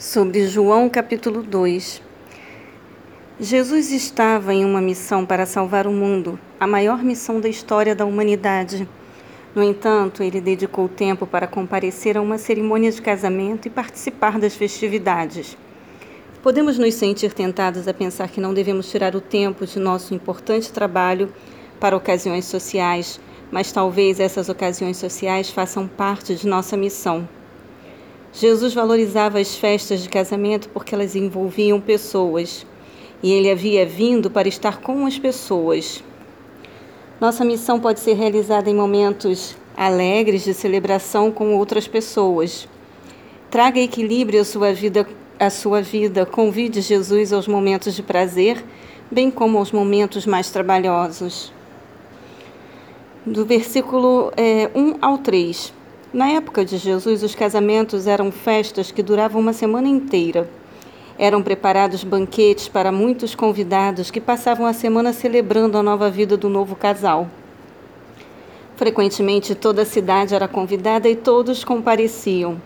sobre João capítulo 2. Jesus estava em uma missão para salvar o mundo, a maior missão da história da humanidade. No entanto, ele dedicou tempo para comparecer a uma cerimônia de casamento e participar das festividades. Podemos nos sentir tentados a pensar que não devemos tirar o tempo de nosso importante trabalho para ocasiões sociais, mas talvez essas ocasiões sociais façam parte de nossa missão. Jesus valorizava as festas de casamento porque elas envolviam pessoas e ele havia vindo para estar com as pessoas. Nossa missão pode ser realizada em momentos alegres de celebração com outras pessoas. Traga equilíbrio à sua vida, à sua vida. Convide Jesus aos momentos de prazer, bem como aos momentos mais trabalhosos. Do versículo é, 1 ao 3. Na época de Jesus, os casamentos eram festas que duravam uma semana inteira. Eram preparados banquetes para muitos convidados que passavam a semana celebrando a nova vida do novo casal. Frequentemente, toda a cidade era convidada e todos compareciam.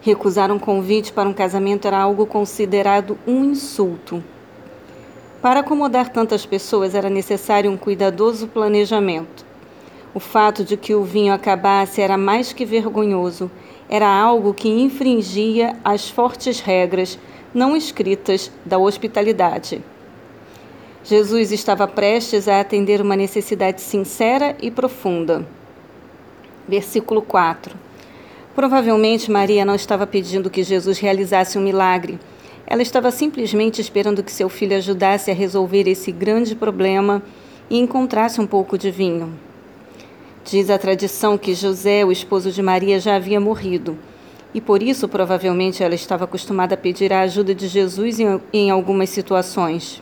Recusar um convite para um casamento era algo considerado um insulto. Para acomodar tantas pessoas era necessário um cuidadoso planejamento. O fato de que o vinho acabasse era mais que vergonhoso. Era algo que infringia as fortes regras não escritas da hospitalidade. Jesus estava prestes a atender uma necessidade sincera e profunda. Versículo 4. Provavelmente Maria não estava pedindo que Jesus realizasse um milagre. Ela estava simplesmente esperando que seu filho ajudasse a resolver esse grande problema e encontrasse um pouco de vinho. Diz a tradição que José, o esposo de Maria, já havia morrido. E por isso, provavelmente, ela estava acostumada a pedir a ajuda de Jesus em, em algumas situações.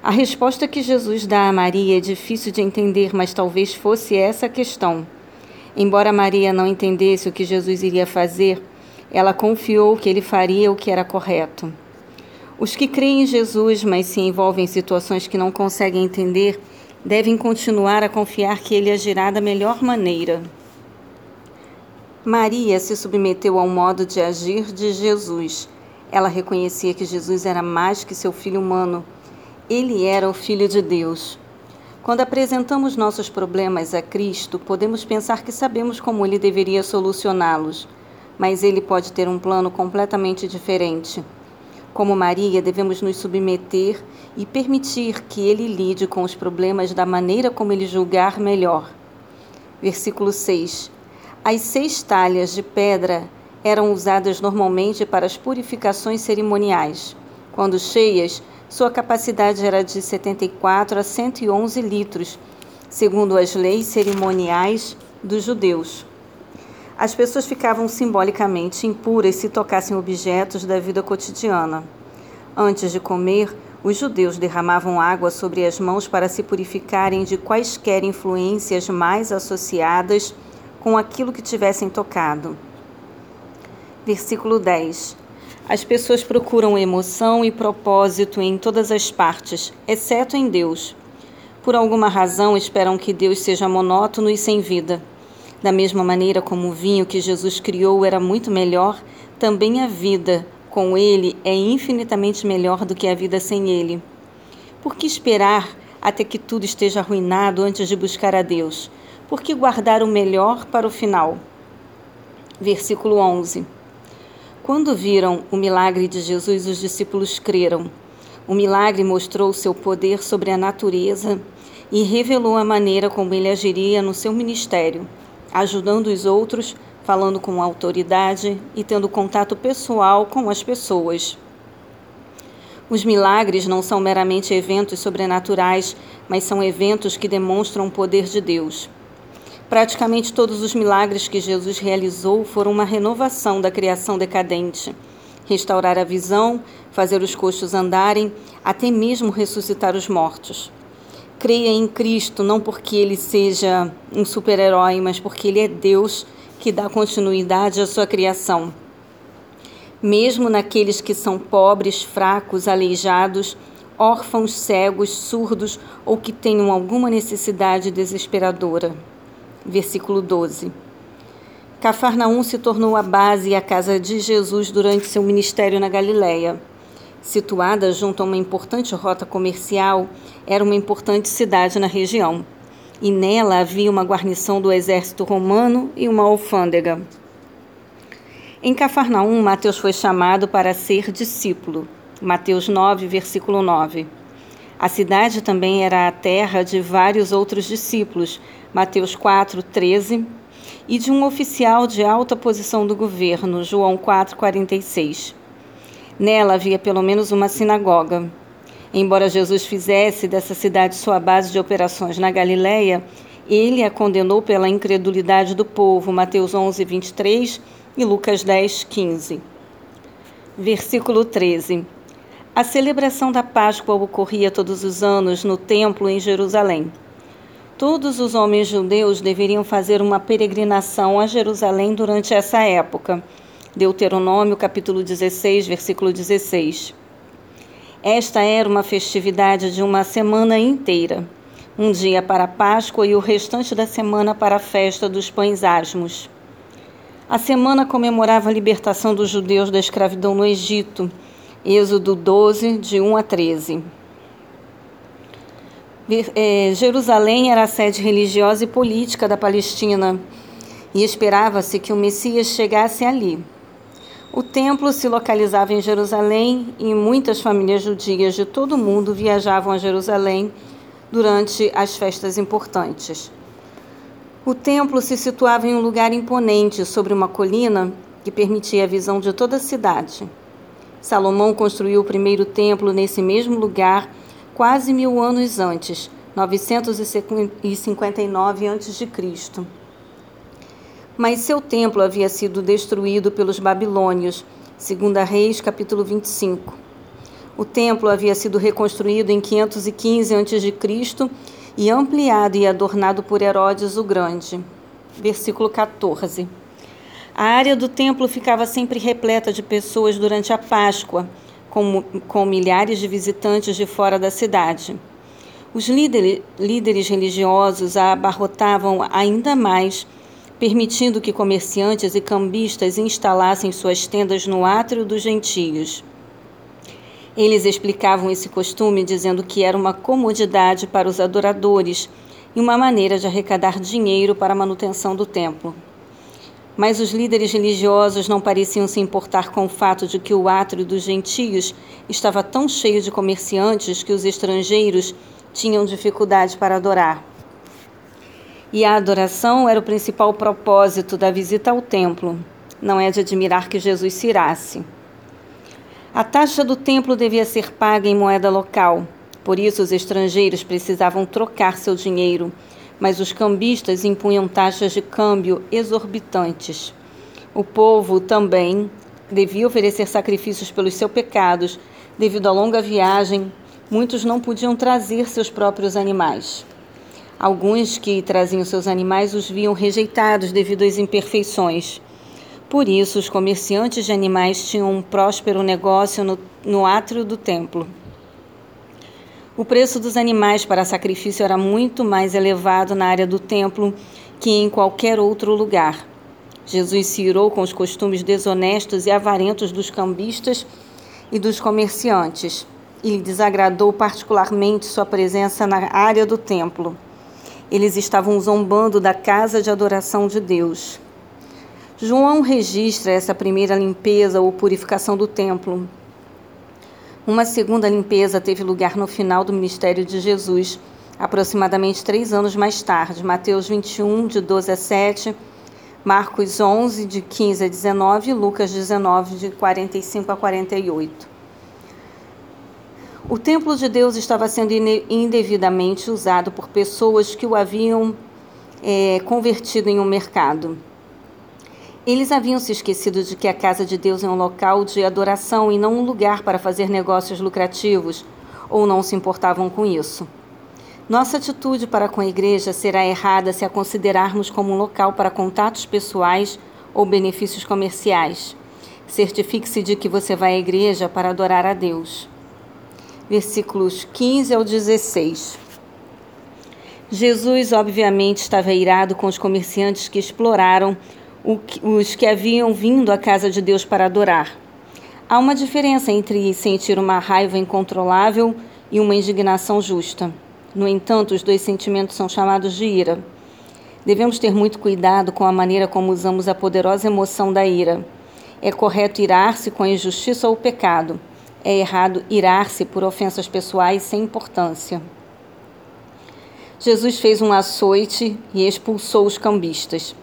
A resposta que Jesus dá a Maria é difícil de entender, mas talvez fosse essa a questão. Embora Maria não entendesse o que Jesus iria fazer, ela confiou que ele faria o que era correto. Os que creem em Jesus, mas se envolvem em situações que não conseguem entender, devem continuar a confiar que ele agirá da melhor maneira. Maria se submeteu ao modo de agir de Jesus. Ela reconhecia que Jesus era mais que seu filho humano. Ele era o Filho de Deus. Quando apresentamos nossos problemas a Cristo, podemos pensar que sabemos como ele deveria solucioná-los, mas ele pode ter um plano completamente diferente. Como Maria, devemos nos submeter e permitir que Ele lide com os problemas da maneira como Ele julgar melhor. Versículo 6. As seis talhas de pedra eram usadas normalmente para as purificações cerimoniais. Quando cheias, sua capacidade era de 74 a 111 litros, segundo as leis cerimoniais dos judeus. As pessoas ficavam simbolicamente impuras se tocassem objetos da vida cotidiana. Antes de comer, os judeus derramavam água sobre as mãos para se purificarem de quaisquer influências mais associadas com aquilo que tivessem tocado. Versículo 10. As pessoas procuram emoção e propósito em todas as partes, exceto em Deus. Por alguma razão esperam que Deus seja monótono e sem vida. Da mesma maneira como o vinho que Jesus criou era muito melhor, também a vida com ele é infinitamente melhor do que a vida sem ele. Por que esperar até que tudo esteja arruinado antes de buscar a Deus? Por que guardar o melhor para o final? Versículo 11. Quando viram o milagre de Jesus, os discípulos creram. O milagre mostrou seu poder sobre a natureza e revelou a maneira como ele agiria no seu ministério ajudando os outros, falando com autoridade e tendo contato pessoal com as pessoas. Os milagres não são meramente eventos sobrenaturais, mas são eventos que demonstram o poder de Deus. Praticamente todos os milagres que Jesus realizou foram uma renovação da criação decadente. Restaurar a visão, fazer os coxos andarem, até mesmo ressuscitar os mortos. Creia em Cristo não porque ele seja um super-herói, mas porque ele é Deus que dá continuidade à sua criação. Mesmo naqueles que são pobres, fracos, aleijados, órfãos, cegos, surdos ou que tenham alguma necessidade desesperadora. Versículo 12. Cafarnaum se tornou a base e a casa de Jesus durante seu ministério na Galiléia. Situada junto a uma importante rota comercial, era uma importante cidade na região. E nela havia uma guarnição do exército romano e uma alfândega. Em Cafarnaum, Mateus foi chamado para ser discípulo. Mateus 9, versículo 9. A cidade também era a terra de vários outros discípulos. Mateus 4, 13 e de um oficial de alta posição do governo, João 4:46. Nela havia pelo menos uma sinagoga. Embora Jesus fizesse dessa cidade sua base de operações na Galiléia, ele a condenou pela incredulidade do povo, Mateus 11:23 e Lucas 10:15. Versículo 13. A celebração da Páscoa ocorria todos os anos no templo em Jerusalém. Todos os homens judeus deveriam fazer uma peregrinação a Jerusalém durante essa época. Deuteronômio capítulo 16, versículo 16. Esta era uma festividade de uma semana inteira, um dia para a Páscoa e o restante da semana para a festa dos pães asmos. A semana comemorava a libertação dos judeus da escravidão no Egito, Êxodo 12, de 1 a 13. É, Jerusalém era a sede religiosa e política da Palestina e esperava-se que o Messias chegasse ali. O templo se localizava em Jerusalém e muitas famílias judias de todo o mundo viajavam a Jerusalém durante as festas importantes. O templo se situava em um lugar imponente sobre uma colina que permitia a visão de toda a cidade. Salomão construiu o primeiro templo nesse mesmo lugar quase mil anos antes, 959 a.C. Mas seu templo havia sido destruído pelos babilônios, segundo Reis, capítulo 25. O templo havia sido reconstruído em 515 a.C. e ampliado e adornado por Herodes o Grande. Versículo 14. A área do templo ficava sempre repleta de pessoas durante a Páscoa com, com milhares de visitantes de fora da cidade. Os líderes, líderes religiosos a abarrotavam ainda mais, permitindo que comerciantes e cambistas instalassem suas tendas no átrio dos gentios. Eles explicavam esse costume dizendo que era uma comodidade para os adoradores e uma maneira de arrecadar dinheiro para a manutenção do templo. Mas os líderes religiosos não pareciam se importar com o fato de que o átrio dos gentios estava tão cheio de comerciantes que os estrangeiros tinham dificuldade para adorar. E a adoração era o principal propósito da visita ao templo. Não é de admirar que Jesus se irasse. A taxa do templo devia ser paga em moeda local, por isso os estrangeiros precisavam trocar seu dinheiro mas os cambistas impunham taxas de câmbio exorbitantes. O povo também devia oferecer sacrifícios pelos seus pecados. Devido à longa viagem, muitos não podiam trazer seus próprios animais. Alguns que traziam seus animais os viam rejeitados devido às imperfeições. Por isso, os comerciantes de animais tinham um próspero negócio no, no átrio do templo. O preço dos animais para sacrifício era muito mais elevado na área do templo que em qualquer outro lugar. Jesus se irou com os costumes desonestos e avarentos dos cambistas e dos comerciantes e desagradou particularmente sua presença na área do templo. Eles estavam zombando da casa de adoração de Deus. João registra essa primeira limpeza ou purificação do templo. Uma segunda limpeza teve lugar no final do ministério de Jesus, aproximadamente três anos mais tarde, Mateus 21, de 12 a 7, Marcos 11, de 15 a 19 e Lucas 19, de 45 a 48. O templo de Deus estava sendo indevidamente usado por pessoas que o haviam é, convertido em um mercado. Eles haviam se esquecido de que a casa de Deus é um local de adoração e não um lugar para fazer negócios lucrativos, ou não se importavam com isso. Nossa atitude para com a igreja será errada se a considerarmos como um local para contatos pessoais ou benefícios comerciais. Certifique-se de que você vai à igreja para adorar a Deus. Versículos 15 ao 16. Jesus, obviamente, estava irado com os comerciantes que exploraram os que haviam vindo à casa de Deus para adorar. Há uma diferença entre sentir uma raiva incontrolável e uma indignação justa. No entanto, os dois sentimentos são chamados de ira. Devemos ter muito cuidado com a maneira como usamos a poderosa emoção da ira. É correto irar-se com a injustiça ou o pecado. É errado irar-se por ofensas pessoais sem importância. Jesus fez um açoite e expulsou os cambistas.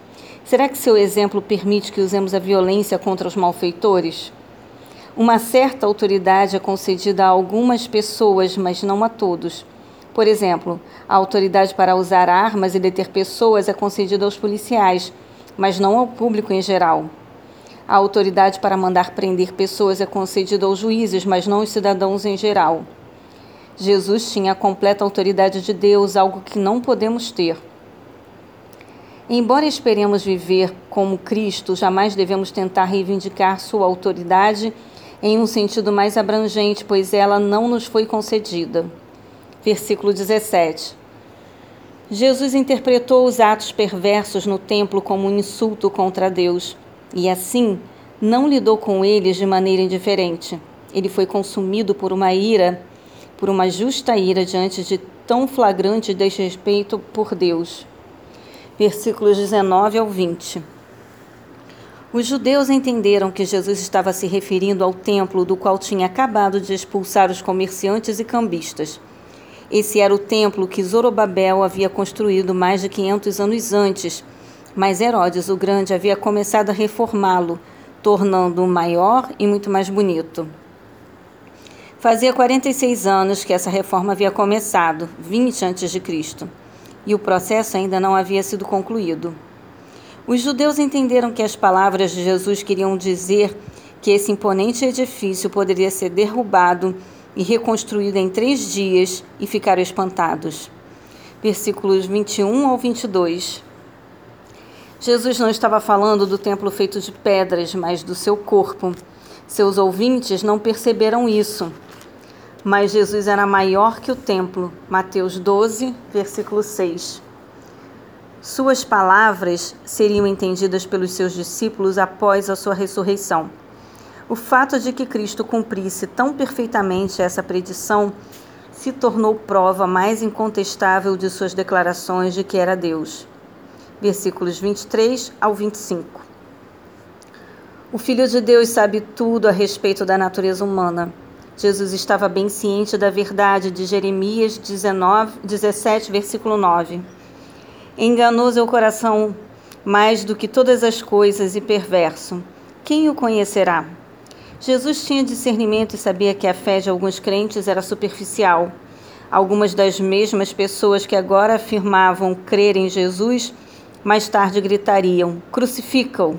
Será que seu exemplo permite que usemos a violência contra os malfeitores? Uma certa autoridade é concedida a algumas pessoas, mas não a todos. Por exemplo, a autoridade para usar armas e deter pessoas é concedida aos policiais, mas não ao público em geral. A autoridade para mandar prender pessoas é concedida aos juízes, mas não aos cidadãos em geral. Jesus tinha a completa autoridade de Deus, algo que não podemos ter. Embora esperemos viver como Cristo, jamais devemos tentar reivindicar sua autoridade em um sentido mais abrangente, pois ela não nos foi concedida. Versículo 17. Jesus interpretou os atos perversos no templo como um insulto contra Deus e, assim, não lidou com eles de maneira indiferente. Ele foi consumido por uma ira, por uma justa ira diante de tão flagrante desrespeito por Deus. Versículos 19 ao 20. Os judeus entenderam que Jesus estava se referindo ao templo do qual tinha acabado de expulsar os comerciantes e cambistas. Esse era o templo que Zorobabel havia construído mais de 500 anos antes, mas Herodes o Grande havia começado a reformá-lo, tornando-o maior e muito mais bonito. Fazia 46 anos que essa reforma havia começado, 20 antes de Cristo, e o processo ainda não havia sido concluído. Os judeus entenderam que as palavras de Jesus queriam dizer que esse imponente edifício poderia ser derrubado e reconstruído em três dias e ficaram espantados. Versículos 21 ao 22. Jesus não estava falando do templo feito de pedras, mas do seu corpo. Seus ouvintes não perceberam isso. Mas Jesus era maior que o templo. Mateus 12, versículo 6. Suas palavras seriam entendidas pelos seus discípulos após a sua ressurreição. O fato de que Cristo cumprisse tão perfeitamente essa predição se tornou prova mais incontestável de suas declarações de que era Deus. Versículos 23 ao 25. O Filho de Deus sabe tudo a respeito da natureza humana. Jesus estava bem ciente da verdade de Jeremias 19, 17, versículo 9. Enganoso é o coração mais do que todas as coisas e perverso. Quem o conhecerá? Jesus tinha discernimento e sabia que a fé de alguns crentes era superficial. Algumas das mesmas pessoas que agora afirmavam crer em Jesus, mais tarde gritariam: crucifica-o.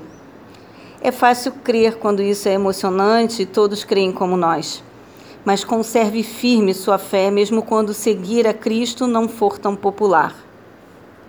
É fácil crer quando isso é emocionante e todos creem como nós. Mas conserve firme sua fé, mesmo quando seguir a Cristo não for tão popular.